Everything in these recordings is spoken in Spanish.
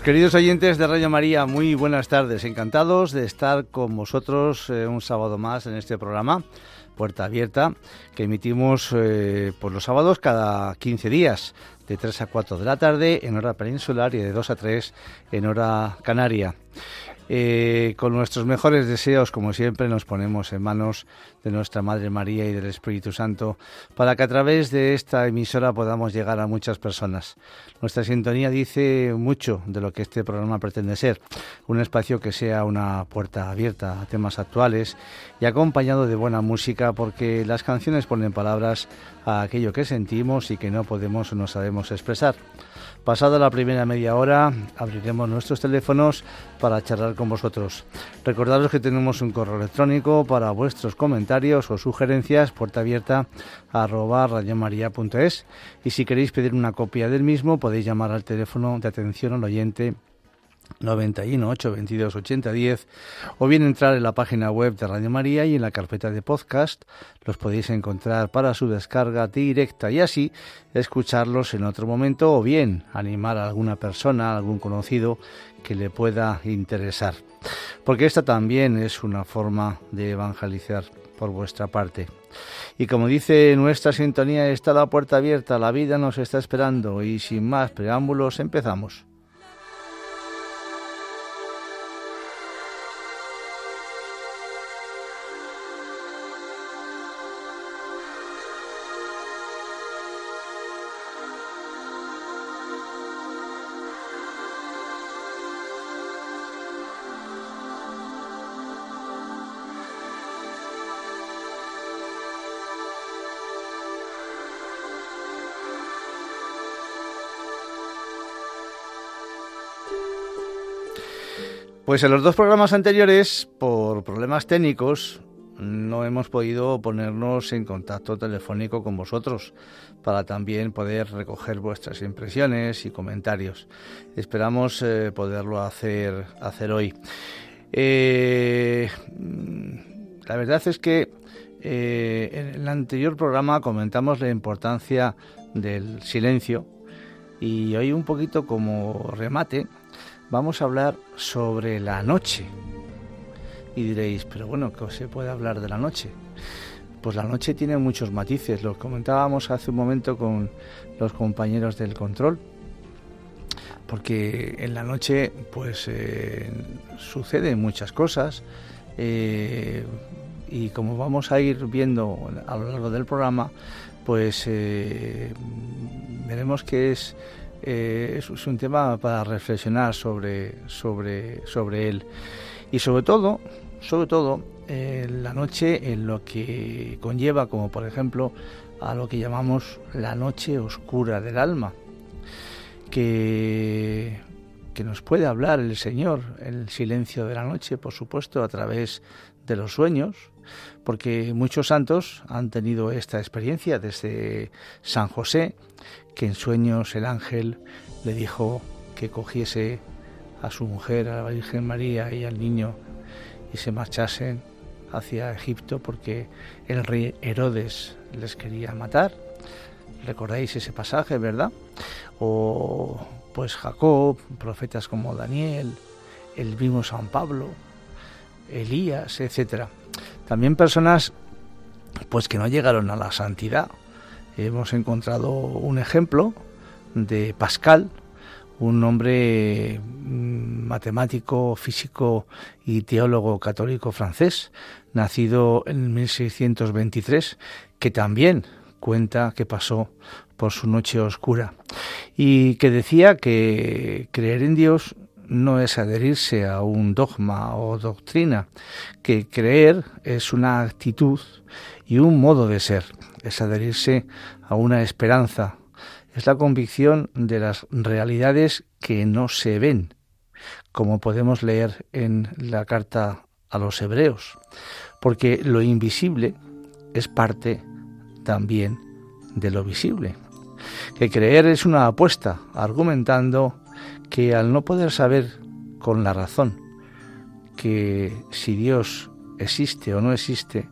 Pues queridos oyentes de Radio María, muy buenas tardes. Encantados de estar con vosotros eh, un sábado más en este programa, Puerta Abierta, que emitimos eh, por los sábados cada 15 días, de 3 a 4 de la tarde en hora peninsular y de 2 a 3 en hora canaria. Eh, con nuestros mejores deseos, como siempre, nos ponemos en manos de nuestra Madre María y del Espíritu Santo para que a través de esta emisora podamos llegar a muchas personas. Nuestra sintonía dice mucho de lo que este programa pretende ser, un espacio que sea una puerta abierta a temas actuales y acompañado de buena música porque las canciones ponen palabras a aquello que sentimos y que no podemos o no sabemos expresar. Pasada la primera media hora, abriremos nuestros teléfonos para charlar con vosotros. Recordaros que tenemos un correo electrónico para vuestros comentarios o sugerencias, puerta abierta y si queréis pedir una copia del mismo podéis llamar al teléfono de atención al oyente 91 8 22 80 10 o bien entrar en la página web de Radio María y en la carpeta de podcast los podéis encontrar para su descarga directa y así escucharlos en otro momento o bien animar a alguna persona, algún conocido que le pueda interesar. Porque esta también es una forma de evangelizar por vuestra parte. Y como dice nuestra sintonía, está la puerta abierta, la vida nos está esperando y sin más preámbulos empezamos. Pues en los dos programas anteriores, por problemas técnicos, no hemos podido ponernos en contacto telefónico con vosotros para también poder recoger vuestras impresiones y comentarios. Esperamos eh, poderlo hacer, hacer hoy. Eh, la verdad es que eh, en el anterior programa comentamos la importancia del silencio y hoy un poquito como remate vamos a hablar sobre la noche. Y diréis, pero bueno, ¿qué se puede hablar de la noche? Pues la noche tiene muchos matices, lo comentábamos hace un momento con los compañeros del control, porque en la noche pues eh, suceden muchas cosas eh, y como vamos a ir viendo a lo largo del programa, pues eh, veremos que es eh, es, un tema para reflexionar sobre, sobre, sobre él. Y sobre todo, sobre todo eh, la noche en lo que conlleva, como por ejemplo a lo que llamamos la noche oscura del alma, que, que nos puede hablar el Señor, el silencio de la noche, por supuesto, a través de los sueños, porque muchos santos han tenido esta experiencia desde San José, que en sueños el ángel le dijo que cogiese a su mujer, a la Virgen María y al niño y se marchasen hacia Egipto porque el rey Herodes les quería matar. Recordáis ese pasaje, ¿verdad? O pues Jacob, profetas como Daniel, el mismo San Pablo, Elías, etcétera. También personas pues que no llegaron a la santidad. Hemos encontrado un ejemplo de Pascal, un hombre mm, matemático, físico y teólogo católico francés, nacido en 1623, que también cuenta que pasó por su noche oscura y que decía que creer en Dios no es adherirse a un dogma o doctrina, que creer es una actitud y un modo de ser, es adherirse a una esperanza, es la convicción de las realidades que no se ven, como podemos leer en la carta a los hebreos, porque lo invisible es parte también de lo visible. Que creer es una apuesta, argumentando que al no poder saber con la razón que si Dios existe o no existe,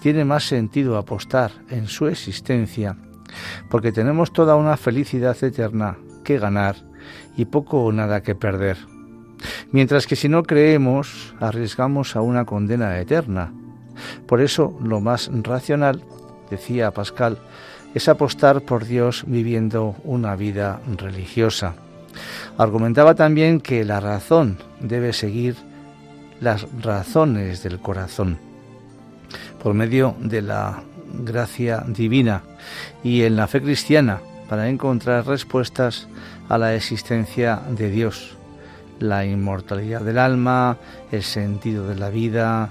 tiene más sentido apostar en su existencia, porque tenemos toda una felicidad eterna que ganar y poco o nada que perder. Mientras que si no creemos, arriesgamos a una condena eterna. Por eso lo más racional, decía Pascal, es apostar por Dios viviendo una vida religiosa. Argumentaba también que la razón debe seguir las razones del corazón por medio de la gracia divina y en la fe cristiana para encontrar respuestas a la existencia de Dios, la inmortalidad del alma, el sentido de la vida.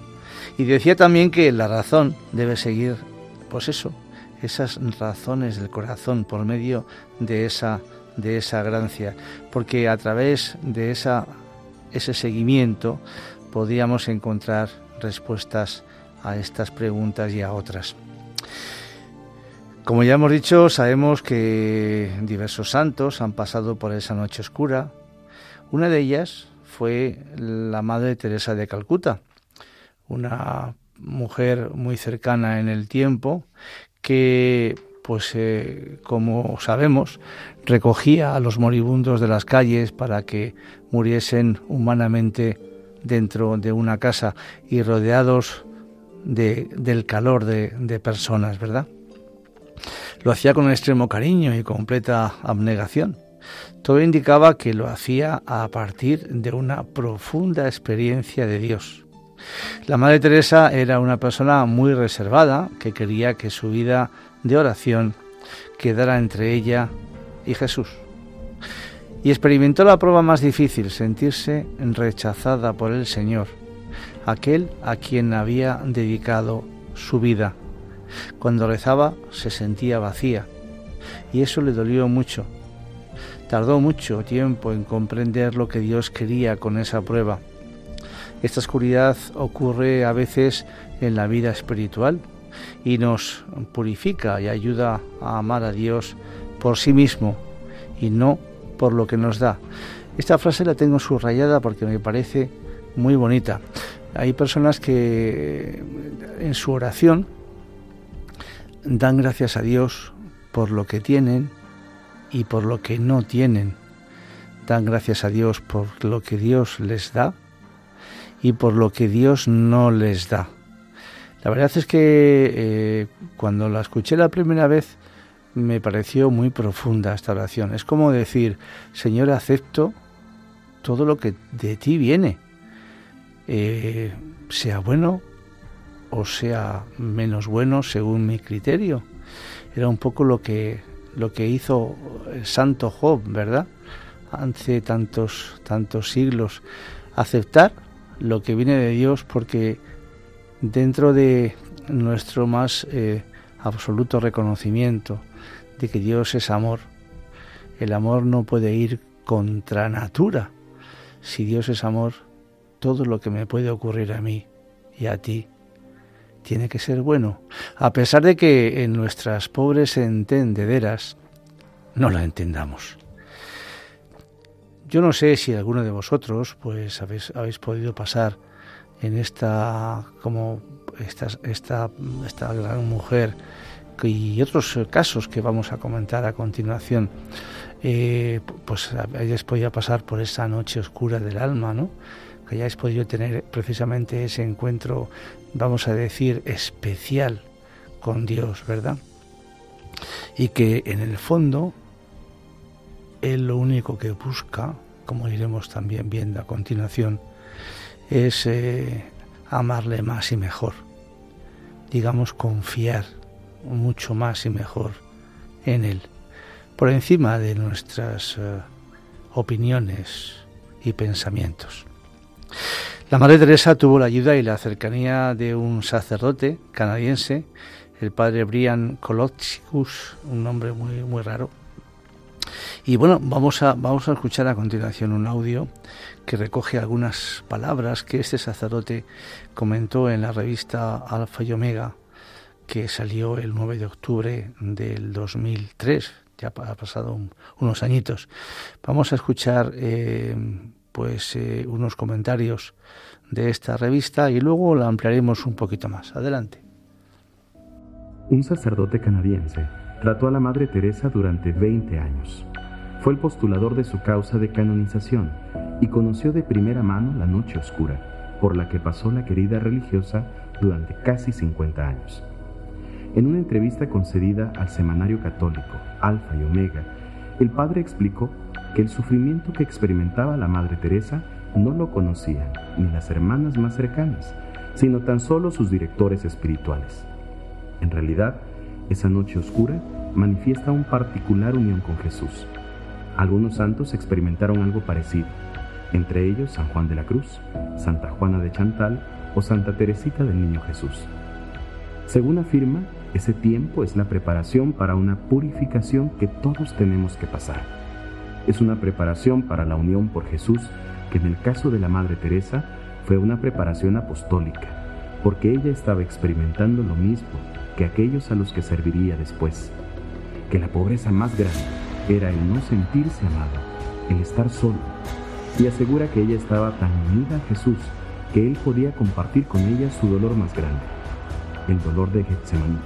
Y decía también que la razón debe seguir, pues eso, esas razones del corazón por medio de esa de esa gracia, porque a través de esa ese seguimiento podíamos encontrar respuestas a estas preguntas y a otras. Como ya hemos dicho, sabemos que diversos santos han pasado por esa noche oscura. Una de ellas fue la Madre Teresa de Calcuta, una mujer muy cercana en el tiempo que, pues eh, como sabemos, recogía a los moribundos de las calles para que muriesen humanamente dentro de una casa y rodeados de, del calor de, de personas, ¿verdad? Lo hacía con extremo cariño y completa abnegación. Todo indicaba que lo hacía a partir de una profunda experiencia de Dios. La Madre Teresa era una persona muy reservada que quería que su vida de oración quedara entre ella y Jesús. Y experimentó la prueba más difícil, sentirse rechazada por el Señor, aquel a quien había dedicado su vida cuando rezaba se sentía vacía y eso le dolió mucho. Tardó mucho tiempo en comprender lo que Dios quería con esa prueba. Esta oscuridad ocurre a veces en la vida espiritual y nos purifica y ayuda a amar a Dios por sí mismo y no por lo que nos da. Esta frase la tengo subrayada porque me parece muy bonita. Hay personas que en su oración dan gracias a Dios por lo que tienen y por lo que no tienen. Dan gracias a Dios por lo que Dios les da y por lo que Dios no les da. La verdad es que eh, cuando la escuché la primera vez me pareció muy profunda esta oración. Es como decir, Señor, acepto todo lo que de ti viene, eh, sea bueno o sea menos bueno según mi criterio. Era un poco lo que, lo que hizo el santo Job, ¿verdad? Hace tantos, tantos siglos. Aceptar lo que viene de Dios porque dentro de nuestro más eh, absoluto reconocimiento de que Dios es amor, el amor no puede ir contra natura. Si Dios es amor, todo lo que me puede ocurrir a mí y a ti tiene que ser bueno, a pesar de que en nuestras pobres entendederas no la entendamos. Yo no sé si alguno de vosotros pues habéis, habéis podido pasar en esta como esta, esta, esta gran mujer y otros casos que vamos a comentar a continuación, eh, pues hayáis podido pasar por esa noche oscura del alma, ¿no? que hayáis podido tener precisamente ese encuentro, vamos a decir, especial con Dios, ¿verdad? Y que en el fondo Él lo único que busca, como iremos también viendo a continuación, es eh, amarle más y mejor, digamos, confiar mucho más y mejor en Él, por encima de nuestras eh, opiniones y pensamientos. La Madre Teresa tuvo la ayuda y la cercanía de un sacerdote canadiense, el padre Brian Kolochicus, un nombre muy, muy raro. Y bueno, vamos a, vamos a escuchar a continuación un audio que recoge algunas palabras que este sacerdote comentó en la revista Alfa y Omega, que salió el 9 de octubre del 2003, ya ha pasado unos añitos. Vamos a escuchar eh, pues eh, unos comentarios de esta revista y luego la ampliaremos un poquito más. Adelante. Un sacerdote canadiense trató a la Madre Teresa durante 20 años. Fue el postulador de su causa de canonización y conoció de primera mano la noche oscura por la que pasó la querida religiosa durante casi 50 años. En una entrevista concedida al semanario católico Alfa y Omega, el padre explicó que el sufrimiento que experimentaba la Madre Teresa no lo conocían ni las hermanas más cercanas, sino tan solo sus directores espirituales. En realidad, esa noche oscura manifiesta un particular unión con Jesús. Algunos santos experimentaron algo parecido, entre ellos San Juan de la Cruz, Santa Juana de Chantal o Santa Teresita del Niño Jesús. Según afirma, ese tiempo es la preparación para una purificación que todos tenemos que pasar es una preparación para la unión por Jesús, que en el caso de la Madre Teresa fue una preparación apostólica, porque ella estaba experimentando lo mismo que aquellos a los que serviría después, que la pobreza más grande era el no sentirse amado, el estar solo, y asegura que ella estaba tan unida a Jesús que él podía compartir con ella su dolor más grande, el dolor de Getsemaní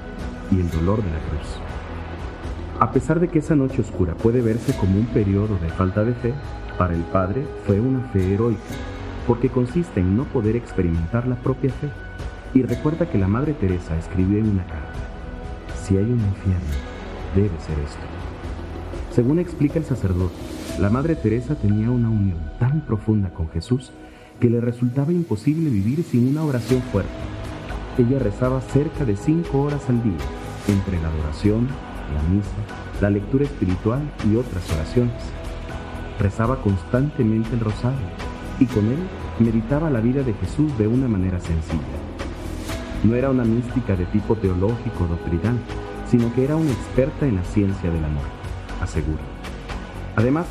y el dolor de la cruz. A pesar de que esa noche oscura puede verse como un periodo de falta de fe, para el padre fue una fe heroica, porque consiste en no poder experimentar la propia fe. Y recuerda que la Madre Teresa escribió en una carta, si hay un infierno, debe ser esto. Según explica el sacerdote, la Madre Teresa tenía una unión tan profunda con Jesús que le resultaba imposible vivir sin una oración fuerte. Ella rezaba cerca de cinco horas al día, entre la adoración, la misa, la lectura espiritual y otras oraciones. Rezaba constantemente el rosario y con él meditaba la vida de Jesús de una manera sencilla. No era una mística de tipo teológico doctrinal, sino que era una experta en la ciencia del amor, asegura. Además,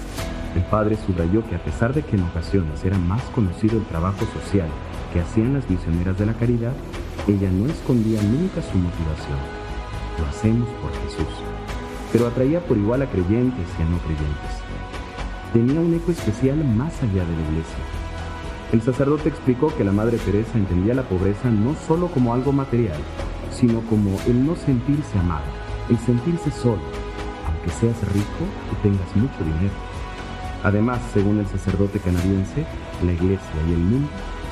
el padre subrayó que a pesar de que en ocasiones era más conocido el trabajo social que hacían las misioneras de la caridad, ella no escondía nunca su motivación. Lo hacemos por Jesús pero atraía por igual a creyentes y a no creyentes. Tenía un eco especial más allá de la iglesia. El sacerdote explicó que la Madre Teresa entendía la pobreza no solo como algo material, sino como el no sentirse amado, el sentirse solo, aunque seas rico y tengas mucho dinero. Además, según el sacerdote canadiense, la iglesia y el mundo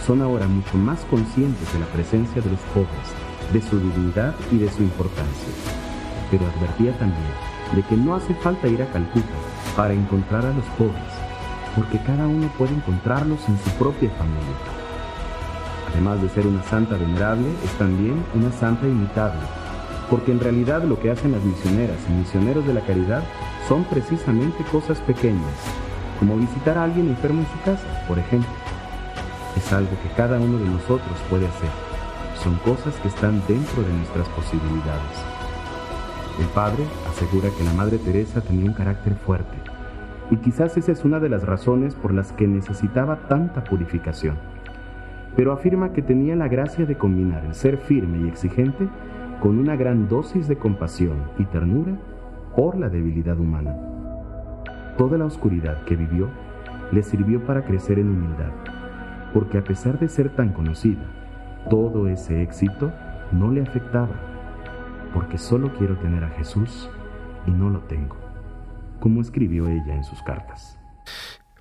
son ahora mucho más conscientes de la presencia de los pobres, de su dignidad y de su importancia. Pero advertía también de que no hace falta ir a Calcuta para encontrar a los pobres, porque cada uno puede encontrarlos en su propia familia. Además de ser una santa venerable, es también una santa imitable, porque en realidad lo que hacen las misioneras y misioneros de la caridad son precisamente cosas pequeñas, como visitar a alguien enfermo en su casa, por ejemplo. Es algo que cada uno de nosotros puede hacer, son cosas que están dentro de nuestras posibilidades. El padre asegura que la Madre Teresa tenía un carácter fuerte, y quizás esa es una de las razones por las que necesitaba tanta purificación. Pero afirma que tenía la gracia de combinar el ser firme y exigente con una gran dosis de compasión y ternura por la debilidad humana. Toda la oscuridad que vivió le sirvió para crecer en humildad, porque a pesar de ser tan conocida, todo ese éxito no le afectaba, porque solo quiero tener a Jesús y no lo tengo, como escribió ella en sus cartas.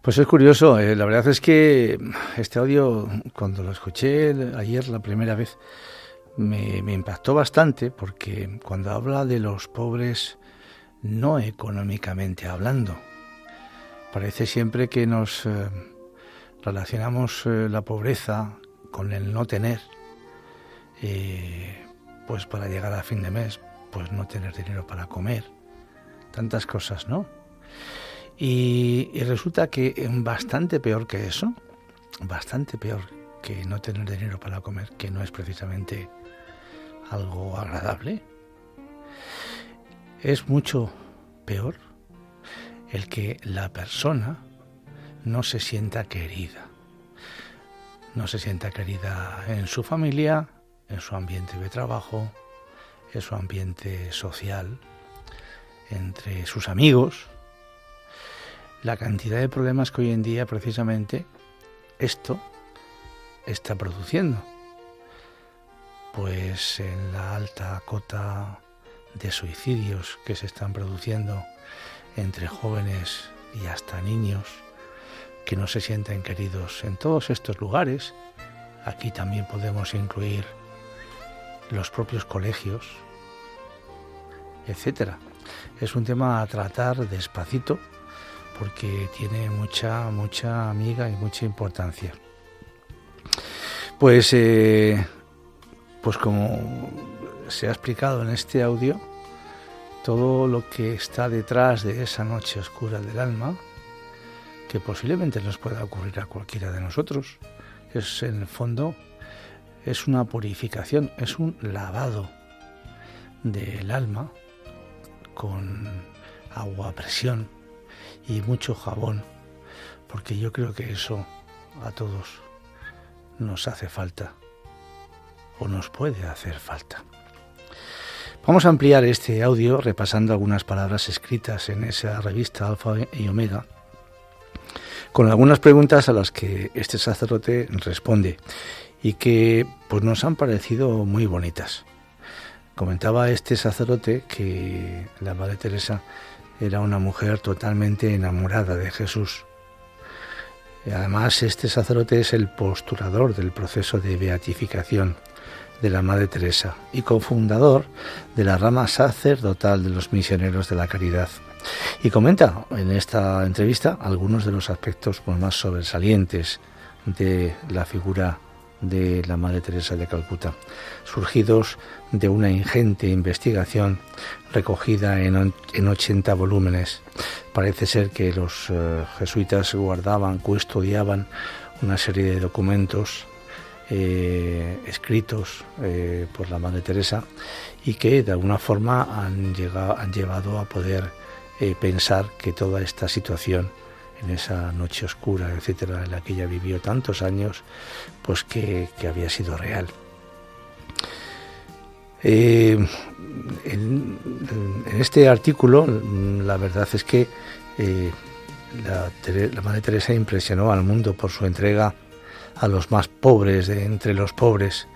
Pues es curioso, eh, la verdad es que este audio, cuando lo escuché ayer la primera vez, me, impactó bastante porque cuando habla de los pobres, no económicamente hablando, parece siempre que nos eh, relacionamos eh, la pobreza con el no tener, pues para llegar a fin de mes, pues no tener dinero para comer, tantas cosas, ¿no? Y, resulta que bastante peor que eso, bastante peor que no tener dinero para comer, que no es precisamente algo agradable, es mucho peor el que la persona no se sienta querida. No se sienta querida en su familia, en su ambiente de trabajo, en su ambiente social, entre sus amigos, la cantidad de problemas que hoy en día precisamente esto está produciendo. Pues en la alta cota de suicidios que se están produciendo entre jóvenes y hasta niños que no se sienten queridos en todos estos lugares. Aquí también podemos incluir los propios colegios, etcétera. Es un tema a tratar despacito porque tiene mucha, mucha amiga y mucha importancia. Pues, eh, pues como se ha explicado en este audio, todo lo que está detrás de esa noche oscura del alma, que posiblemente nos pueda ocurrir a cualquiera de nosotros, es en el fondo es una purificación, es un lavado del alma con agua a presión y mucho jabón, porque yo creo que eso a todos nos hace falta o nos puede hacer falta. Vamos a ampliar este audio repasando algunas palabras escritas en esa revista Alfa y Omega, con algunas preguntas a las que este sacerdote responde y que pues nos han parecido muy bonitas. Comentaba este sacerdote que la Madre Teresa era una mujer totalmente enamorada de Jesús. Además, este sacerdote es el postulador del proceso de beatificación de la Madre Teresa y cofundador de la rama sacerdotal de los misioneros de la caridad. Y comenta en esta entrevista algunos de los aspectos más sobresalientes de la figura de la Madre Teresa de Calcuta, surgidos de una ingente investigación recogida en, en 80 volúmenes. Parece ser que los eh, jesuitas guardaban, custodiaban una serie de documentos eh, escritos eh, por la Madre Teresa y que de alguna forma han, llegado, han llevado a poder pensar que toda esta situación en esa noche oscura, etcétera, en la que ella vivió tantos años, pues que, había sido real. Eh, en, este artículo, la verdad es que eh, la, la, Madre Teresa impresionó al mundo por su entrega a los más pobres de entre los pobres.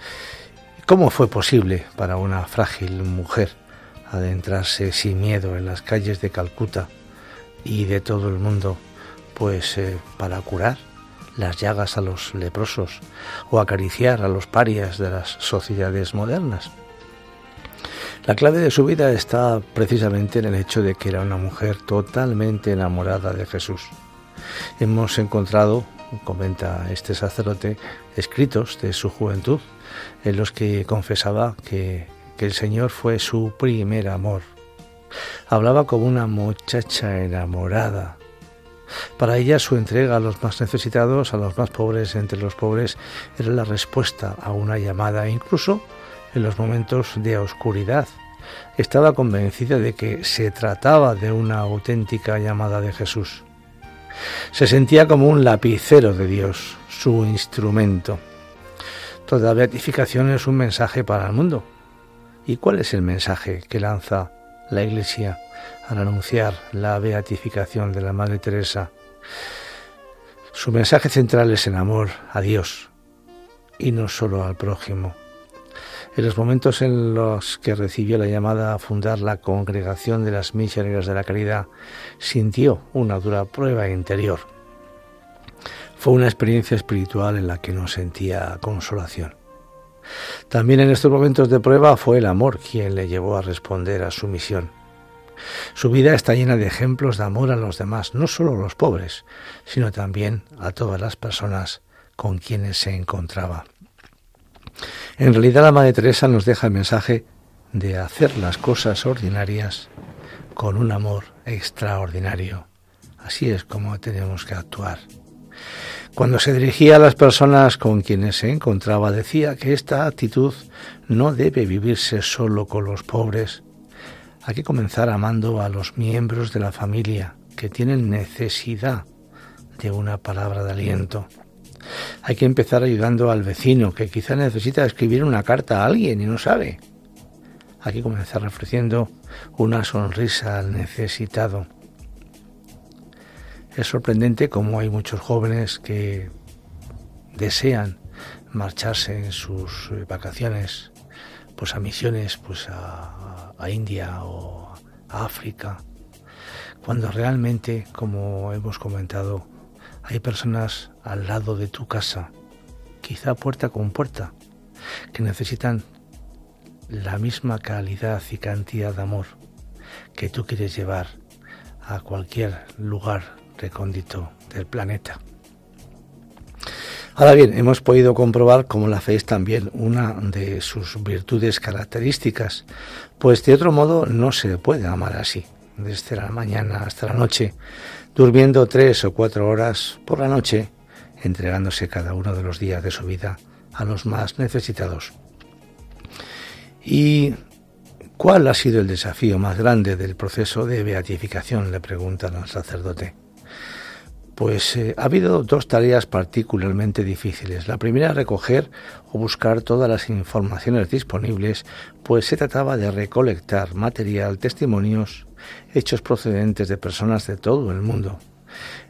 ¿Cómo fue posible para una frágil mujer adentrarse sin miedo en las calles de Calcuta y de todo el mundo pues eh, para curar las llagas a los leprosos o acariciar a los parias de las sociedades modernas. La clave de su vida está precisamente en el hecho de que era una mujer totalmente enamorada de Jesús. Hemos encontrado, comenta este sacerdote, escritos de su juventud en los que confesaba que, que el Señor fue su primer amor. Hablaba como una muchacha enamorada Para ella su entrega a los más necesitados, a los más pobres entre los pobres, era la respuesta a una llamada, incluso en los momentos de oscuridad. Estaba convencida de que se trataba de una auténtica llamada de Jesús. Se sentía como un lapicero de Dios, su instrumento. Toda beatificación es un mensaje para el mundo. ¿Y cuál es el mensaje que lanza la Iglesia al anunciar la beatificación de la Madre Teresa? Su mensaje central es el amor a Dios y no solo al prójimo. En los momentos en los que recibió la llamada a fundar la Congregación de las Misioneras de la Caridad, sintió una dura prueba interior. Fue una experiencia espiritual en la que no sentía consolación. También en estos momentos de prueba fue el amor quien le llevó a responder a su misión. Su vida está llena de ejemplos de amor a los demás, no solo a los pobres, sino también a todas las personas con quienes se encontraba. En realidad la Madre Teresa nos deja el mensaje de hacer las cosas ordinarias con un amor extraordinario. Así es como tenemos que actuar. Cuando se dirigía a las personas con quienes se encontraba, decía que esta actitud no debe vivirse solo con los pobres. Hay que comenzar amando a los miembros de la familia que tienen necesidad de una palabra de aliento. Hay que empezar ayudando al vecino que quizá necesita escribir una carta a alguien y no sabe. Hay que comenzar ofreciendo una sonrisa al necesitado. Es sorprendente cómo hay muchos jóvenes que desean marcharse en sus eh, vacaciones pues a misiones pues a, a India o a África cuando realmente como hemos comentado hay personas al lado de tu casa, quizá puerta con puerta, que necesitan la misma calidad y cantidad de amor que tú quieres llevar a cualquier lugar recóndito del planeta. Ahora bien, hemos podido comprobar cómo la fe es también una de sus virtudes características, pues de otro modo no se puede amar así, desde la mañana hasta la noche, durmiendo tres o cuatro horas por la noche, entregándose cada uno de los días de su vida a los más necesitados. ¿Y cuál ha sido el desafío más grande del proceso de beatificación? le preguntan al sacerdote. Pues eh, ha habido dos tareas particularmente difíciles. La primera, recoger o buscar todas las informaciones disponibles, pues se trataba de recolectar material, testimonios hechos procedentes de personas de todo el mundo.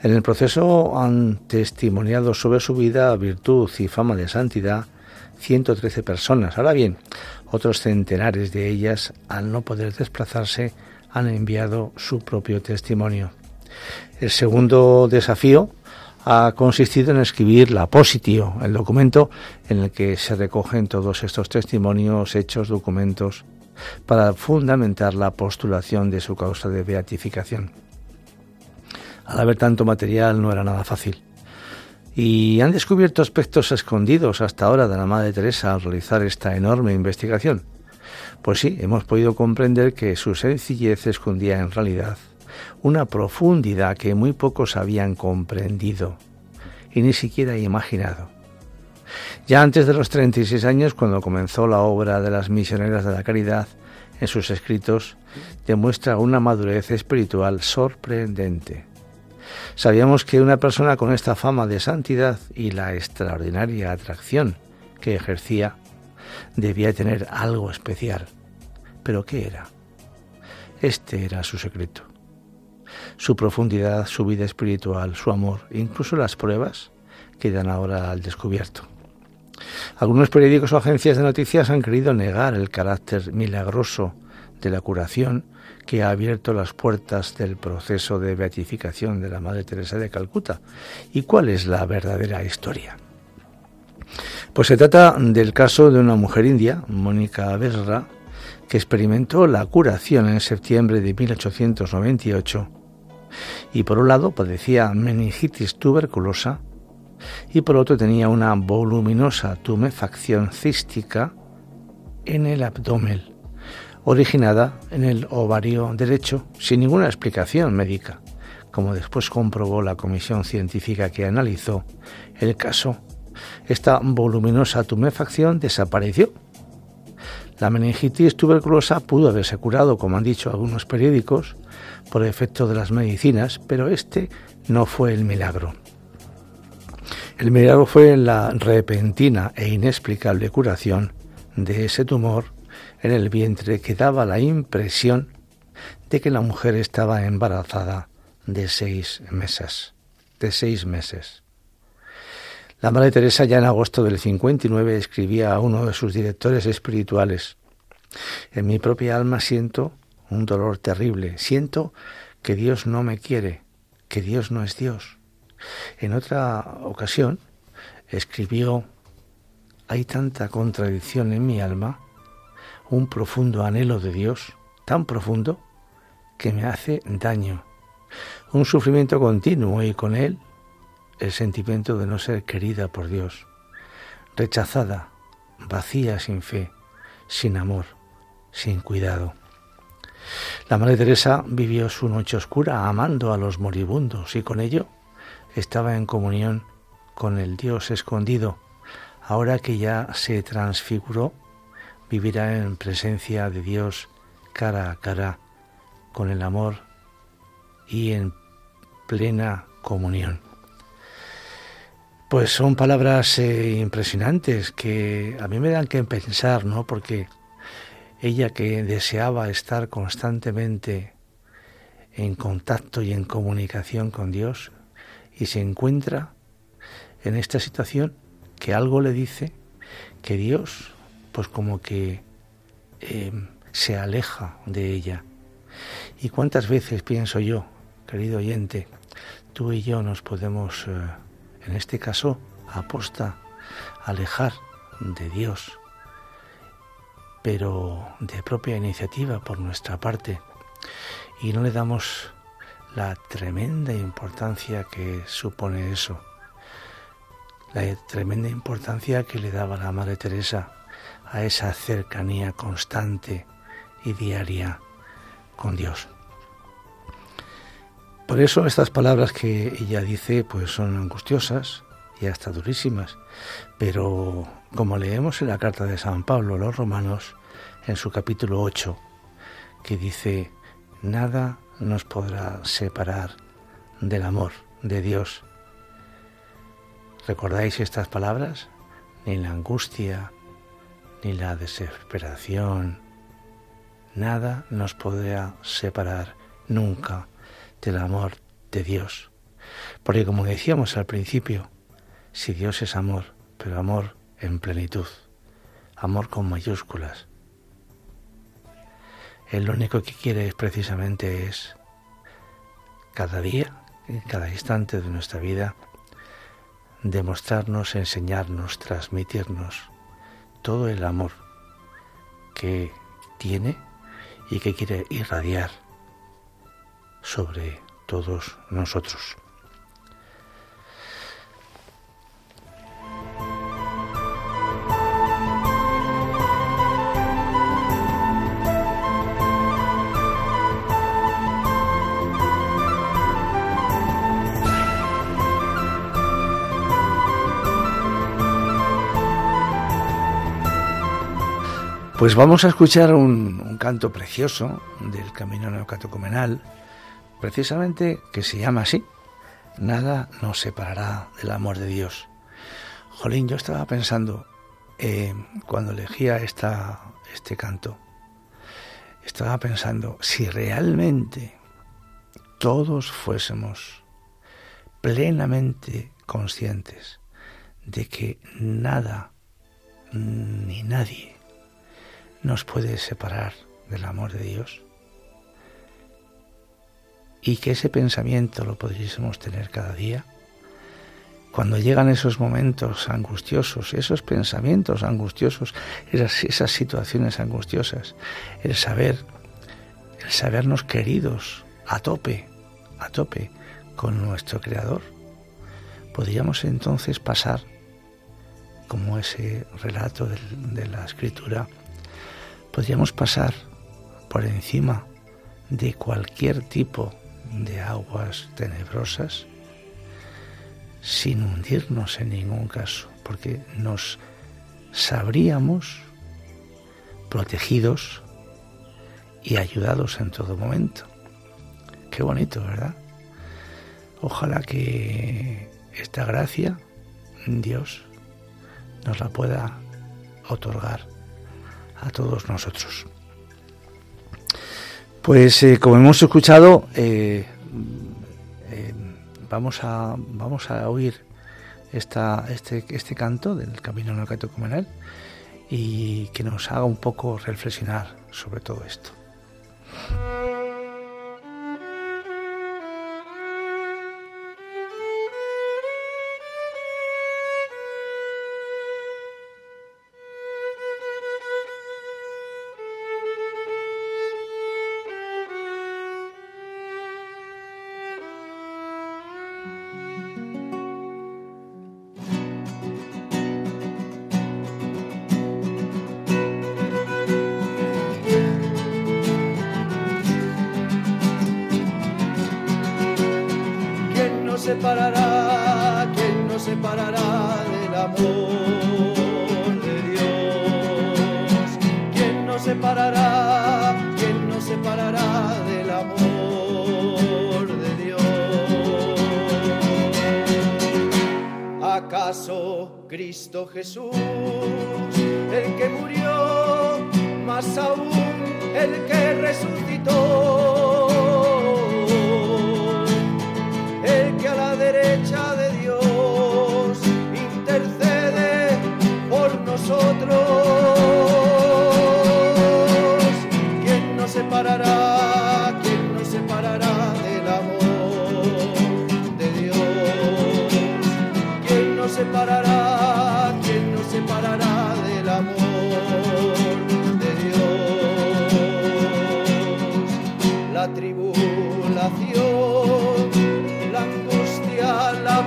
En el proceso han testimoniado sobre su vida, virtud y fama de santidad 113 personas. Ahora bien, otros centenares de ellas, al no poder desplazarse, han enviado su propio testimonio. El segundo desafío ha consistido en escribir la positio, el documento en el que se recogen todos estos testimonios, hechos, documentos para fundamentar la postulación de su causa de beatificación. Al haber tanto material no era nada fácil. Y han descubierto aspectos escondidos hasta ahora de la Madre Teresa al realizar esta enorme investigación. Pues sí, hemos podido comprender que su sencillez escondía en realidad una profundidad que muy pocos habían comprendido y ni siquiera imaginado. Ya antes de los 36 años, cuando comenzó la obra de las misioneras de la caridad, en sus escritos demuestra una madurez espiritual sorprendente. Sabíamos que una persona con esta fama de santidad y la extraordinaria atracción que ejercía debía tener algo especial. ¿Pero qué era? Este era su secreto. Su profundidad, su vida espiritual, su amor, incluso las pruebas quedan ahora al descubierto. Algunos periódicos o agencias de noticias han querido negar el carácter milagroso de la curación que ha abierto las puertas del proceso de beatificación de la Madre Teresa de Calcuta. ¿Y cuál es la verdadera historia? Pues se trata del caso de una mujer india, Mónica Besra, que experimentó la curación en septiembre de 1898 y por un lado padecía meningitis tuberculosa y por otro tenía una voluminosa tumefacción cística en el abdomen, originada en el ovario derecho sin ninguna explicación médica, como después comprobó la comisión científica que analizó el caso, esta voluminosa tumefacción desapareció. La meningitis tuberculosa pudo haberse curado, como han dicho algunos periódicos, por efecto de las medicinas, pero este no fue el milagro. El milagro fue la repentina e inexplicable curación de ese tumor en el vientre que daba la impresión de que la mujer estaba embarazada de seis meses. De seis meses. La Madre Teresa ya en agosto del 59 escribía a uno de sus directores espirituales, En mi propia alma siento un dolor terrible, siento que Dios no me quiere, que Dios no es Dios. En otra ocasión escribió, hay tanta contradicción en mi alma, un profundo anhelo de Dios, tan profundo, que me hace daño, un sufrimiento continuo y con él el sentimiento de no ser querida por Dios, rechazada, vacía sin fe, sin amor, sin cuidado. La Madre Teresa vivió su noche oscura amando a los moribundos y con ello estaba en comunión con el Dios escondido. Ahora que ya se transfiguró, vivirá en presencia de Dios cara a cara, con el amor y en plena comunión. Pues son palabras eh, impresionantes que a mí me dan que pensar, ¿no? Porque ella que deseaba estar constantemente en contacto y en comunicación con Dios y se encuentra en esta situación que algo le dice que Dios pues como que eh, se aleja de ella. ¿Y cuántas veces pienso yo, querido oyente, tú y yo nos podemos... Eh, en este caso aposta, alejar de Dios, pero de propia iniciativa por nuestra parte, y no le damos la tremenda importancia que supone eso, la tremenda importancia que le daba la Madre Teresa a esa cercanía constante y diaria con Dios. Por eso estas palabras que ella dice pues son angustiosas y hasta durísimas, pero como leemos en la carta de San Pablo a los romanos, en su capítulo 8, que dice, nada nos podrá separar del amor de Dios. ¿Recordáis estas palabras? Ni la angustia, ni la desesperación, nada nos podrá separar nunca del amor de Dios. Porque como decíamos al principio, si Dios es amor, pero amor en plenitud, amor con mayúsculas, Él único que quiere es precisamente es cada día, en cada instante de nuestra vida, demostrarnos, enseñarnos, transmitirnos todo el amor que tiene y que quiere irradiar sobre todos nosotros. Pues vamos a escuchar un, canto precioso del Camino Neocatocomenal precisamente que se llama así, nada nos separará del amor de Dios. Jolín, yo estaba pensando eh, cuando elegía esta, este canto, estaba pensando si realmente todos fuésemos plenamente conscientes de que nada ni nadie nos puede separar del amor de Dios, y que ese pensamiento lo podríamos tener cada día. Cuando llegan esos momentos angustiosos, esos pensamientos angustiosos, esas, esas situaciones angustiosas, el saber, el sabernos queridos a tope, a tope con nuestro Creador, podríamos entonces pasar, como ese relato de, de la Escritura, podríamos pasar por encima de cualquier tipo de aguas tenebrosas sin hundirnos en ningún caso, porque nos sabríamos protegidos y ayudados en todo momento. Qué bonito, ¿verdad? Ojalá que esta gracia Dios nos la pueda otorgar a todos nosotros. Pues eh, como hemos escuchado, eh, eh, vamos, a, vamos a oír esta, este, este canto del Camino Comunal y que nos haga un poco reflexionar sobre todo esto.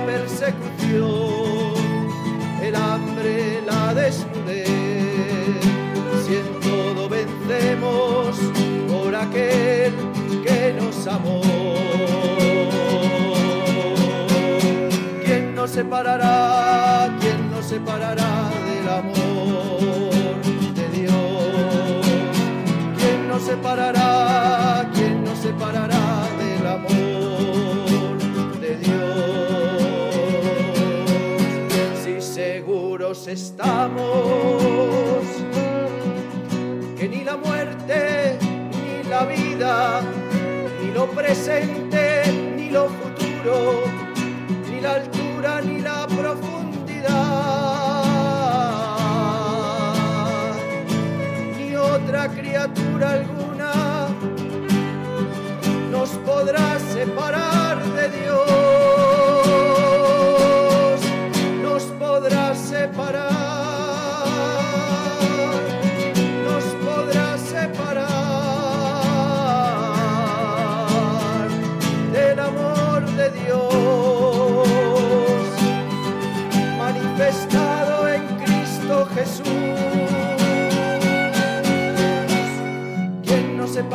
Persecución, el hambre, la desnudez, si en todo vencemos aquel que nos amó. ¿Quién nos separará? ¿Quién nos separará del amor de Dios? ¿Quién nos separará? Estamos que ni la muerte la vida, ni lo presente, ni lo futuro, ni la altura, ni la profundidad, ni otra criatura alguna nos podrá separar de Dios,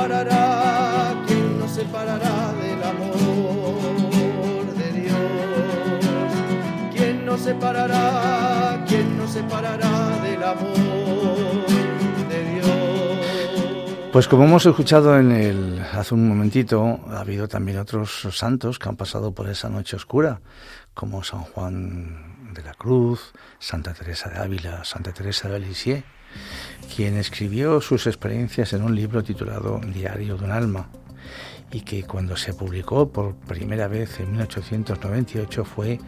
separará? ¿Quién nos separará del amor de Dios? ¿Quién nos separará? ¿Quién nos separará del amor de Dios? Pues como hemos escuchado en el hace un momentito, ha habido también otros santos que han pasado por esa noche oscura, como San Juan de la Cruz, Santa Teresa de Ávila, Santa Teresa de Lisieux quien escribió sus experiencias en un libro titulado Diario de un alma y que cuando se publicó por primera vez en 1898 fue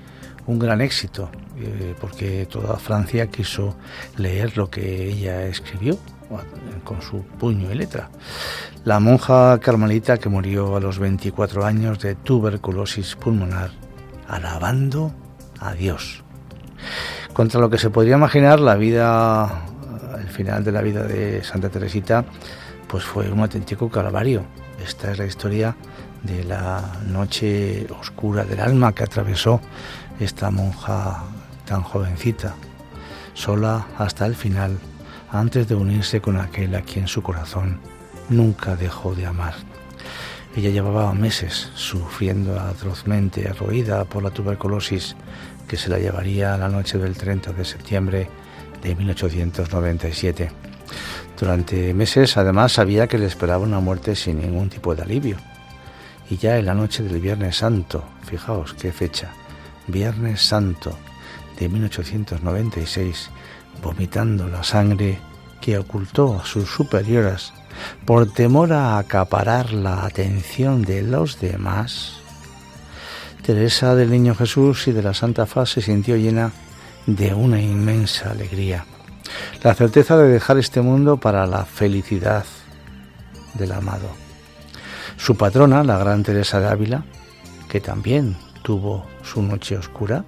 un gran éxito eh, porque toda Francia quiso leer lo que ella escribió con su puño y letra. La monja carmelita que murió a los 24 años de tuberculosis pulmonar, alabando a Dios. Contra lo que se podría imaginar, la vida final de la vida de Santa Teresita pues fue un auténtico calvario. Esta es la historia de la noche oscura del alma que atravesó esta monja tan jovencita, sola hasta el final, antes de unirse con aquel a quien su corazón nunca dejó de amar. Ella llevaba meses sufriendo atrozmente, roída por la tuberculosis que se la llevaría la noche del 30 de septiembre de 1897. Durante meses además sabía que le esperaba una muerte sin ningún tipo de alivio. Y ya en la noche del Viernes Santo, fijaos qué fecha, Viernes Santo de 1896, vomitando la sangre que ocultó a sus superioras por temor a acaparar la atención de los demás, Teresa del Niño Jesús y de la Santa Faz se sintió llena de una inmensa alegría. La certeza de dejar este mundo para la felicidad del amado. Su patrona, la gran Teresa de Ávila, que también tuvo su noche oscura,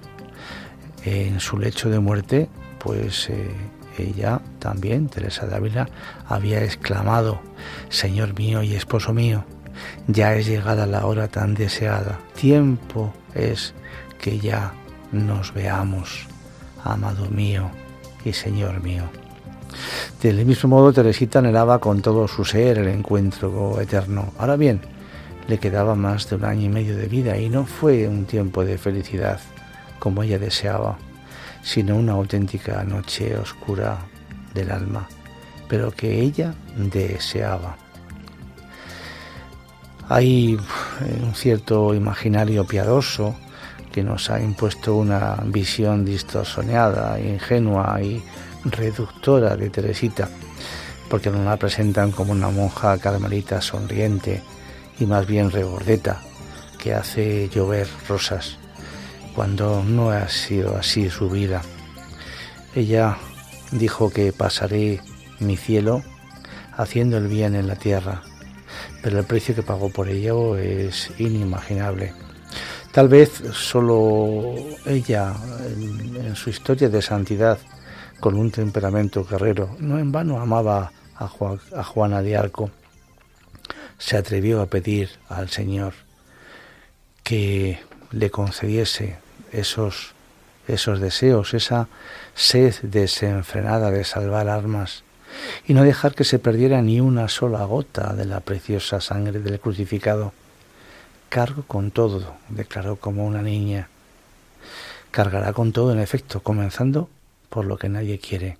en su lecho de muerte, pues eh, ella también, Teresa de Ávila, había exclamado, Señor mío y esposo mío, ya es llegada la hora tan deseada, tiempo es que ya nos veamos, amado mío y Señor mío. Del mismo modo, Teresita anhelaba con todo su ser el encuentro eterno. Ahora bien, le quedaba más de un año y medio de vida y no fue un tiempo de felicidad como ella deseaba sino una auténtica noche oscura del alma, pero que ella deseaba. Hay un cierto imaginario piadoso que nos ha impuesto una visión distorsionada, ingenua y reductora de Teresita, porque nos la presentan como una monja carmelita sonriente y más bien regordeta, que hace llover rosas cuando no ha sido así su vida. Ella dijo que pasaré mi cielo haciendo el bien en la tierra, pero el precio que pagó por ello es inimaginable. Tal vez solo ella, en, su historia de santidad, con un temperamento guerrero, no en vano amaba a, a Juana de Arco, se atrevió a pedir al Señor que le concediese esos, esos deseos, esa sed desenfrenada de salvar armas y no dejar que se perdiera ni una sola gota de la preciosa sangre del crucificado. Cargo con todo, declaró como una niña. Cargará con todo, en efecto, comenzando por lo que nadie quiere.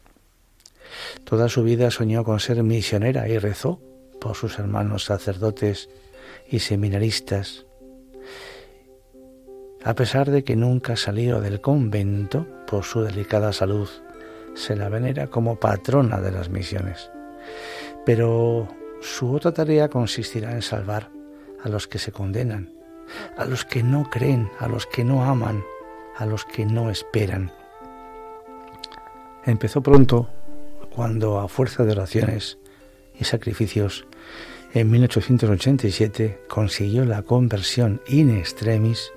Toda su vida soñó con ser misionera y rezó por sus hermanos sacerdotes y seminaristas, a pesar de que nunca salió del convento por su delicada salud, se la venera como patrona de las misiones. Pero su otra tarea consistirá en salvar a los que se condenan, a los que no creen, a los que no aman, a los que no esperan. Empezó pronto cuando a fuerza de oraciones y sacrificios en 1887 consiguió la conversión in extremis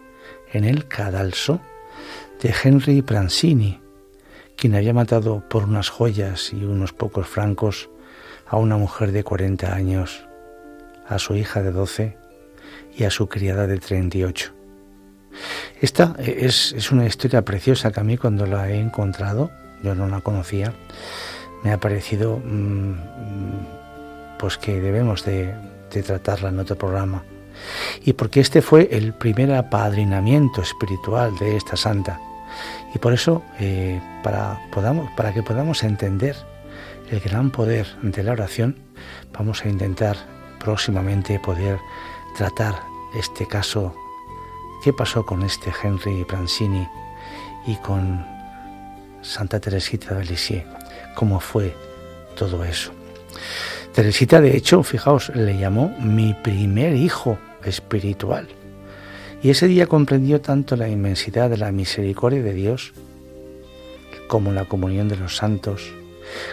en el cadalso de Henry Prancini, quien había matado por unas joyas y unos pocos francos a una mujer de 40 años, a su hija de 12 y a su criada de 38. Esta es, una historia preciosa que a mí cuando la he encontrado, yo no la conocía, me ha parecido mm, pues que debemos de, de tratarla en otro programa y porque este fue el primer apadrinamiento espiritual de esta santa. Y por eso, eh, para, podamos, para que podamos entender el gran poder de la oración, vamos a intentar próximamente poder tratar este caso, qué pasó con este Henry Prancini y con Santa Teresita de Lisieux, cómo fue todo eso. Teresita, de hecho, fijaos, le llamó mi primer hijo espiritual. Y ese día comprendió tanto la inmensidad de la misericordia de Dios como la comunión de los santos,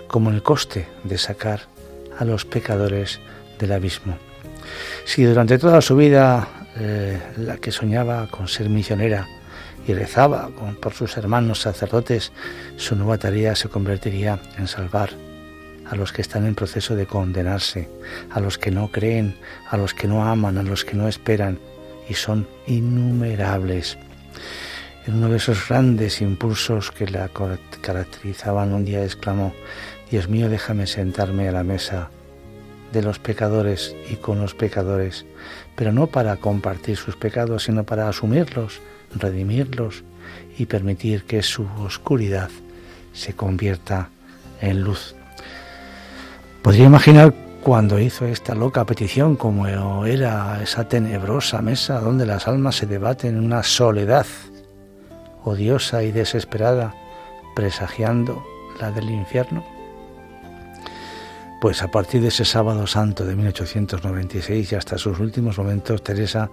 como el coste de sacar a los pecadores del abismo. Si durante toda su vida eh, la que soñaba con ser misionera y rezaba por sus hermanos sacerdotes, su nueva tarea se convertiría en salvar a los que están en proceso de condenarse, a los que no creen, a los que no aman, a los que no esperan, son innumerables. En uno de esos grandes impulsos que la caracterizaban, un día exclamó, Dios mío, déjame sentarme a la mesa de los pecadores y con los pecadores, pero no para compartir sus pecados, sino para asumirlos, redimirlos y permitir que su oscuridad se convierta en luz. Podría imaginar cuando hizo esta loca petición como era esa tenebrosa mesa donde las almas se debaten en una soledad odiosa y desesperada, presagiando la del infierno. Pues a partir de ese sábado santo de 1896 y hasta sus últimos momentos, Teresa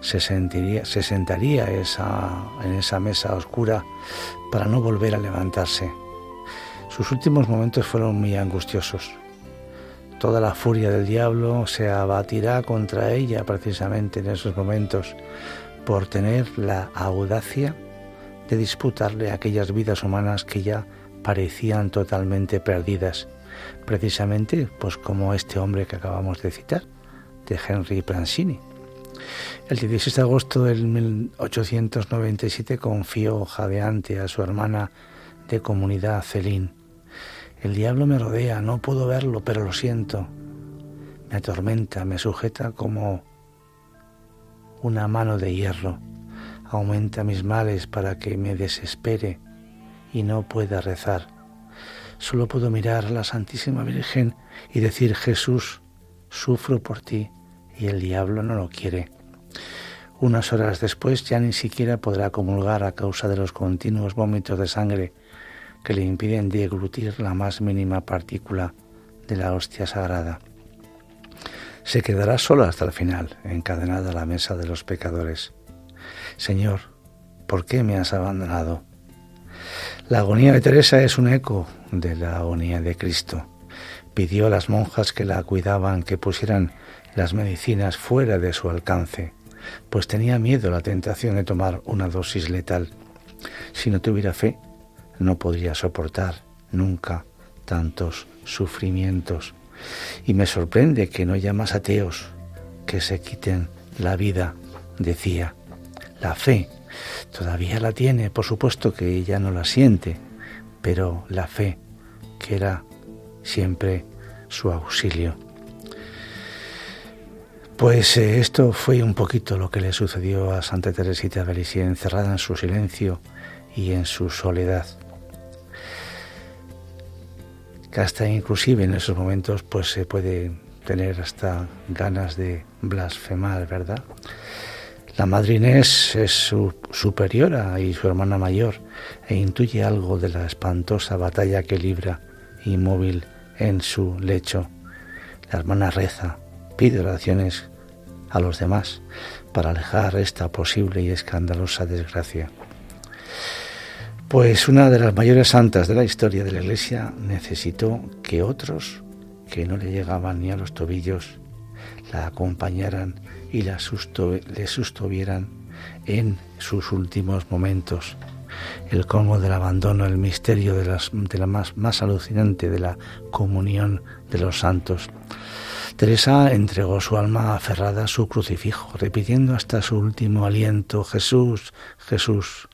se, sentiría, se sentaría en esa mesa oscura para no volver a levantarse. Sus últimos momentos fueron muy angustiosos. Toda la furia del diablo se abatirá contra ella precisamente en esos momentos por tener la audacia de disputarle aquellas vidas humanas que ya parecían totalmente perdidas precisamente pues como este hombre que acabamos de citar, de Henry Prancini. El 16 de agosto del 1897 confió jadeante a su hermana de comunidad Celine. El diablo me rodea, no puedo verlo, pero lo siento. Me atormenta, me sujeta como una mano de hierro. Aumenta mis males para que me desespere y no pueda rezar solo puedo mirar a la Santísima Virgen y decir, Jesús, sufro por ti y el diablo no lo quiere. Unas horas después ya ni siquiera podrá comulgar a causa de los continuos vómitos de sangre que le impiden deglutir la más mínima partícula de la hostia sagrada. Se quedará sola hasta el final, encadenada a la mesa de los pecadores. Señor, ¿por qué me has abandonado? La agonía de Teresa es un eco de la agonía de Cristo. Pidió a las monjas que la cuidaban que pusieran las medicinas fuera de su alcance, pues tenía miedo la tentación de tomar una dosis letal. Si no tuviera fe, no podría soportar nunca tantos sufrimientos. Y me sorprende que no haya más ateos que se quiten la vida, decía. La fe Todavía la tiene, por supuesto que ella no la siente, pero la fe, que era siempre su auxilio. Pues eh, esto fue un poquito lo que le sucedió a Santa Teresita de Lisieux, encerrada en su silencio y en su soledad. Que hasta inclusive en esos momentos pues se puede tener hasta ganas de blasfemar, ¿verdad? La madre Inés es su superiora y su hermana mayor e intuye algo de la espantosa batalla que libra inmóvil en su lecho. La hermana reza, pide oraciones a los demás para alejar esta posible y escandalosa desgracia. Pues una de las mayores santas de la historia de la Iglesia necesitó que otros, que no le llegaban ni a los tobillos, la acompañaran y la le sustuvieran en sus últimos momentos. El colmo del abandono, el misterio de, las, de la más, más alucinante de la comunión de los santos. Teresa entregó su alma aferrada a su crucifijo, repitiendo hasta su último aliento, Jesús, Jesús.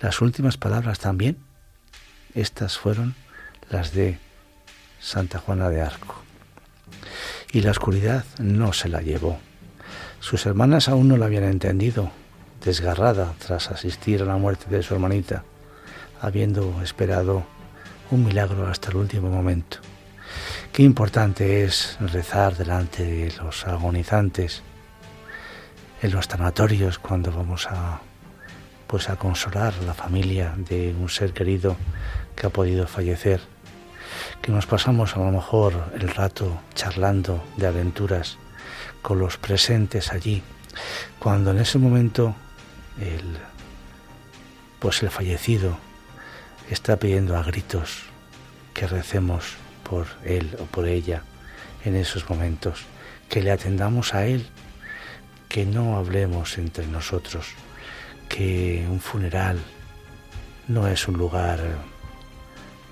Las últimas palabras también, estas fueron las de Santa Juana de Arco. Y la oscuridad no se la llevó. Sus hermanas aún no la habían entendido, desgarrada tras asistir a la muerte de su hermanita, habiendo esperado un milagro hasta el último momento. Qué importante es rezar delante de los agonizantes en los tanatorios cuando vamos a pues a consolar la familia de un ser querido que ha podido fallecer, que nos pasamos a lo mejor el rato charlando de aventuras con los presentes allí, cuando en ese momento el, pues el fallecido está pidiendo a gritos que recemos por él o por ella en esos momentos, que le atendamos a él, que no hablemos entre nosotros, que un funeral no es un lugar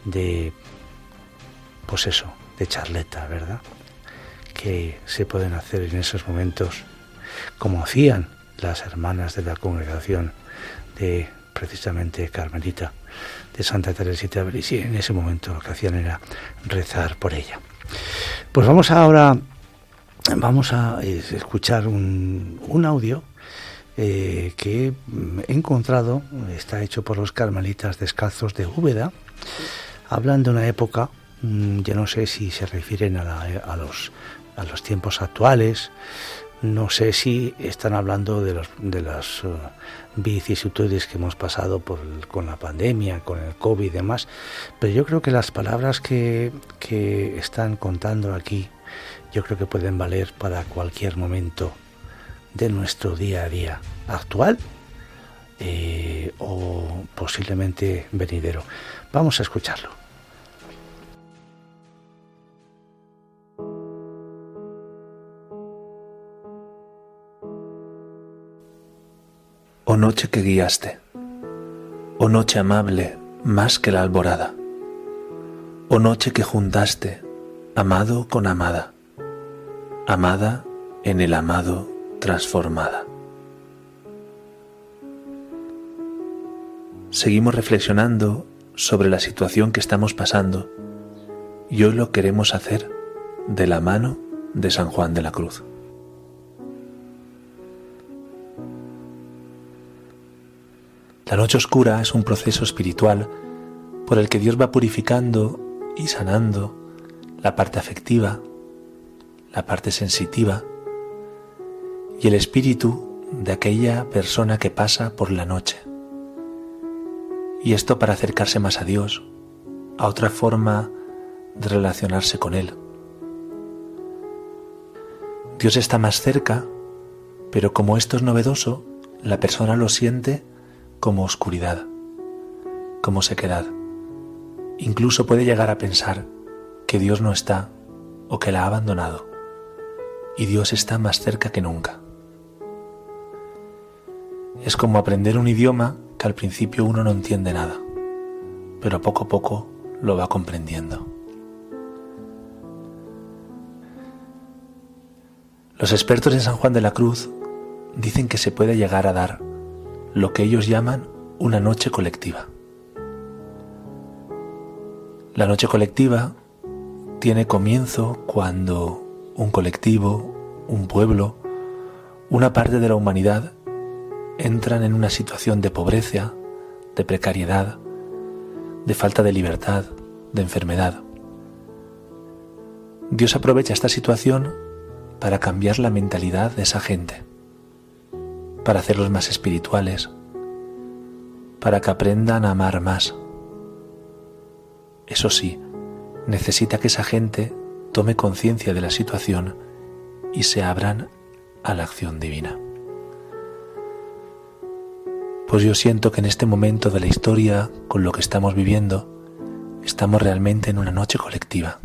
de, pues eso, de charleta, ¿verdad? que se pueden hacer en esos momentos, como hacían las hermanas de la congregación de precisamente Carmelita, de Santa Teresita de en ese momento lo que hacían era rezar por ella. Pues vamos ahora vamos a escuchar un, un audio eh, que he encontrado, está hecho por los carmelitas descalzos de Úbeda, hablan de una época, mm, yo no sé si se refieren a, a, los, a los tiempos actuales, no sé si están hablando de, los, de las uh, vicisitudes que hemos pasado por, con la pandemia, con el COVID y demás, pero yo creo que las palabras que, que están contando aquí, yo creo que pueden valer para cualquier momento de nuestro día a día actual eh, o posiblemente venidero. Vamos a escucharlo. Oh noche que guiaste, oh noche amable más que la alborada, oh noche que juntaste amado con amada, amada en el amado transformada. Seguimos reflexionando sobre la situación que estamos pasando y hoy lo queremos hacer de la mano de San Juan de la Cruz. La noche oscura es un proceso espiritual por el que Dios va purificando y sanando la parte afectiva, la parte sensitiva, y el espíritu de aquella persona que pasa por la noche. Y esto para acercarse más a Dios, a otra forma de relacionarse con Él. Dios está más cerca, pero como esto es novedoso, la persona lo siente como oscuridad, como sequedad. Incluso puede llegar a pensar que Dios no está o que la ha abandonado. Y Dios está más cerca que nunca. Es como aprender un idioma que al principio uno no entiende nada, pero poco a poco lo va comprendiendo. Los expertos en San Juan de la Cruz dicen que se puede llegar a dar lo que ellos llaman una noche colectiva. La noche colectiva tiene comienzo cuando un colectivo, un pueblo, una parte de la humanidad entran en una situación de pobreza, de precariedad, de falta de libertad, de enfermedad. Dios aprovecha esta situación para cambiar la mentalidad de esa gente, para hacerlos más espirituales, para que aprendan a amar más. Eso sí, necesita que esa gente tome conciencia de la situación y se abran a la acción divina. Pues yo siento que en este momento de la historia, con lo que estamos viviendo, estamos realmente en una noche colectiva,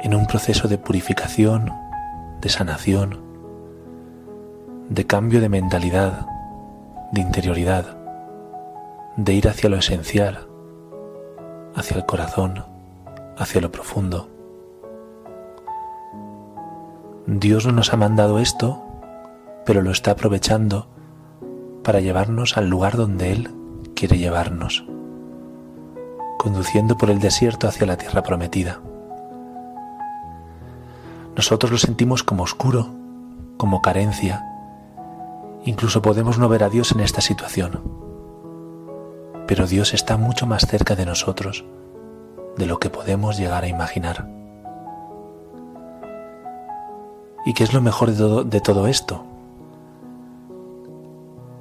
en un proceso de purificación, de sanación, de cambio de mentalidad, de interioridad, de ir hacia lo esencial, hacia el corazón, hacia lo profundo. Dios no nos ha mandado esto, pero lo está aprovechando para llevarnos al lugar donde Él quiere llevarnos, conduciendo por el desierto hacia la tierra prometida. Nosotros lo sentimos como oscuro, como carencia, incluso podemos no ver a Dios en esta situación, pero Dios está mucho más cerca de nosotros de lo que podemos llegar a imaginar. ¿Y qué es lo mejor de todo, de todo esto?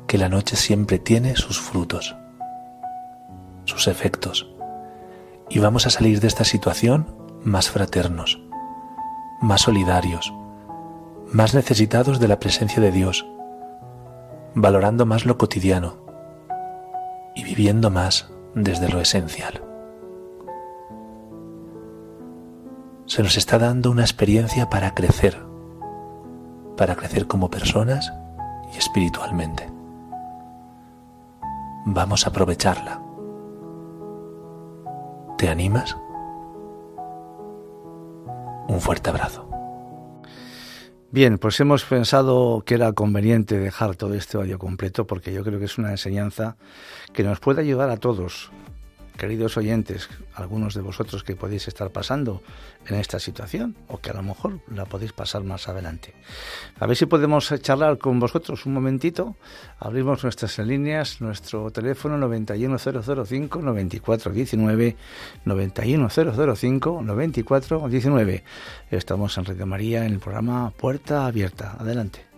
Que la noche siempre tiene sus frutos, sus efectos, y vamos a salir de esta situación más fraternos, más solidarios, más necesitados de la presencia de Dios, valorando más lo cotidiano y viviendo más desde lo esencial. Se nos está dando una experiencia para crecer, para crecer como personas y espiritualmente vamos a aprovecharla. ¿Te animas? Un fuerte abrazo. Bien, pues hemos pensado que era conveniente dejar todo este audio completo porque yo creo que es una enseñanza que nos puede ayudar a todos queridos oyentes, algunos de vosotros que podéis estar pasando en esta situación o que a lo mejor la podéis pasar más adelante. A ver si podemos charlar con vosotros un momentito. Abrimos nuestras líneas, nuestro teléfono 91005 9419 91005 9419. Estamos en Radio María en el programa Puerta Abierta. Adelante.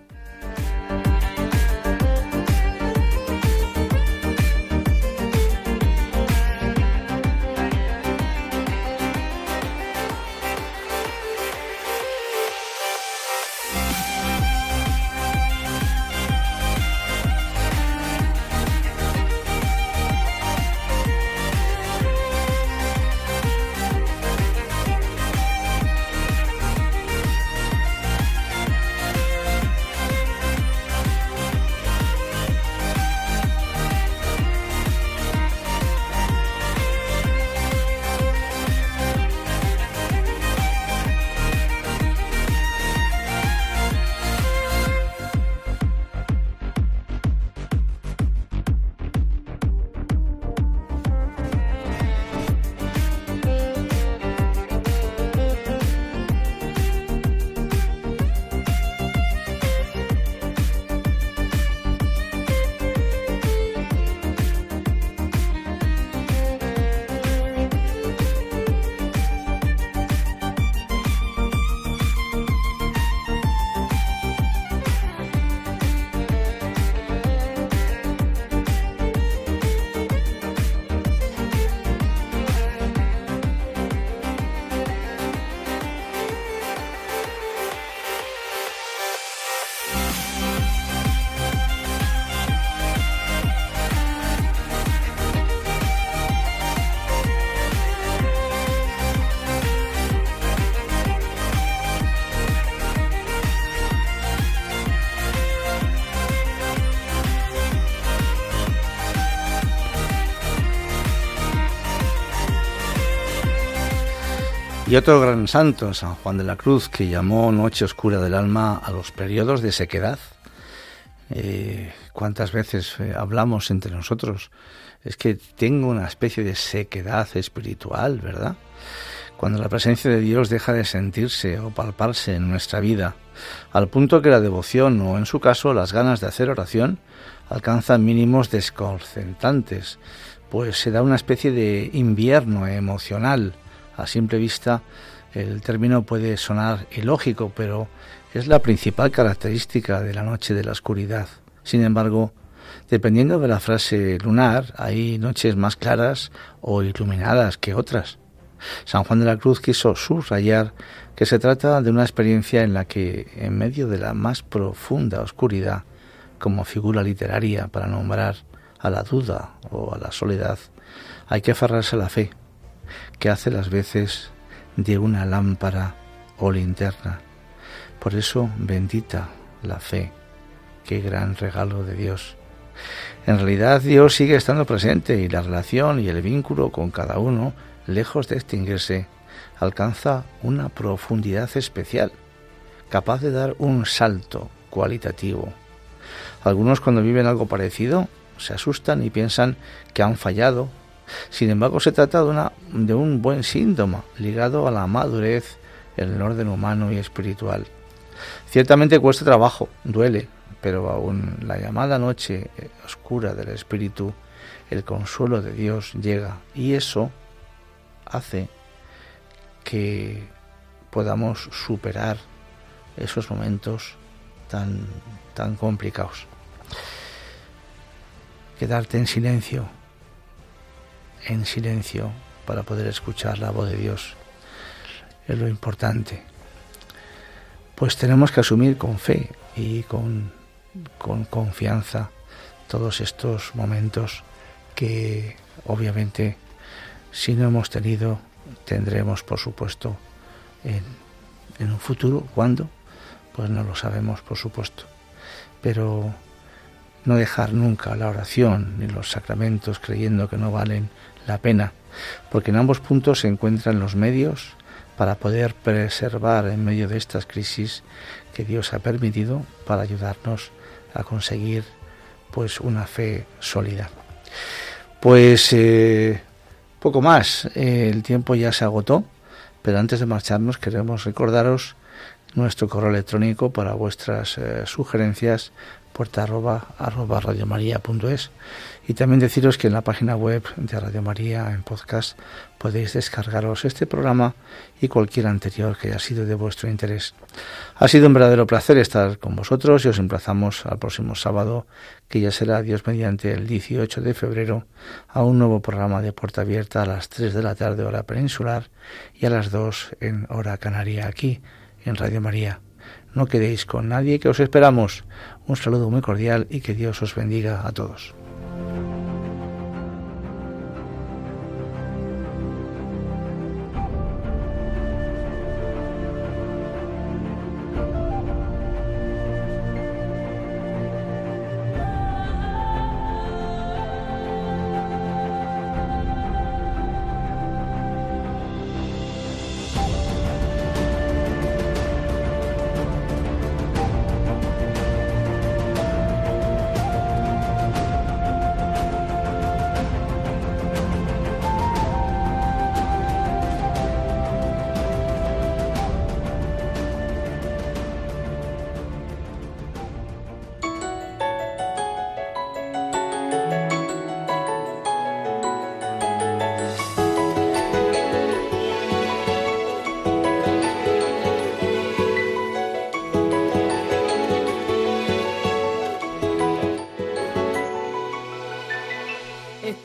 Y otro gran santo, San Juan de la Cruz, que llamó Noche Oscura del Alma a los periodos de sequedad. Eh, ¿Cuántas veces eh, hablamos entre nosotros? Es que tengo una especie de sequedad espiritual, ¿verdad? Cuando la presencia de Dios deja de sentirse o palparse en nuestra vida, al punto que la devoción o, en su caso, las ganas de hacer oración alcanzan mínimos desconcentrantes, pues se da una especie de invierno emocional a simple vista el término puede sonar ilógico, pero es la principal característica de la noche de la oscuridad. Sin embargo, dependiendo de la frase lunar, hay noches más claras o iluminadas que otras. San Juan de la Cruz quiso subrayar que se trata de una experiencia en la que, en medio de la más profunda oscuridad, como figura literaria para nombrar a la duda o a la soledad, hay que aferrarse a la fe, que hace las veces de una lámpara o linterna. Por eso bendita la fe, qué gran regalo de Dios. En realidad Dios sigue estando presente y la relación y el vínculo con cada uno, lejos de extinguirse, alcanza una profundidad especial, capaz de dar un salto cualitativo. Algunos cuando viven algo parecido se asustan y piensan que han fallado sin embargo, se trata de, una, de un buen síntoma ligado a la madurez en el orden humano y espiritual. Ciertamente cuesta trabajo, duele, pero aún la llamada noche oscura del espíritu, el consuelo de Dios llega y eso hace que podamos superar esos momentos tan, tan complicados. Quedarte en silencio en silencio para poder escuchar la voz de Dios. Es lo importante. Pues tenemos que asumir con fe y con, con confianza todos estos momentos que obviamente si no hemos tenido tendremos por supuesto en, en un futuro. ¿Cuándo? Pues no lo sabemos por supuesto. Pero no dejar nunca la oración ni los sacramentos creyendo que no valen la pena, porque en ambos puntos se encuentran los medios para poder preservar en medio de estas crisis que Dios ha permitido para ayudarnos a conseguir pues una fe sólida. Pues eh, Poco más, eh, el tiempo ya se agotó, pero antes de marcharnos queremos recordaros nuestro correo electrónico para vuestras eh, sugerencias puerta arroba, arroba radiomaria.es y también deciros que en la página web de Radio María en podcast podéis descargaros este programa y cualquier anterior que haya sido de vuestro interés. Ha sido un verdadero placer estar con vosotros y os emplazamos al próximo sábado, que ya será Dios mediante el 18 de febrero, a un nuevo programa de Puerta Abierta a las 3 de la tarde hora peninsular y a las 2 en hora canaria aquí en Radio María. No quedéis con nadie que os esperamos. Un saludo muy cordial y que Dios os bendiga a todos. thank you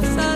Porque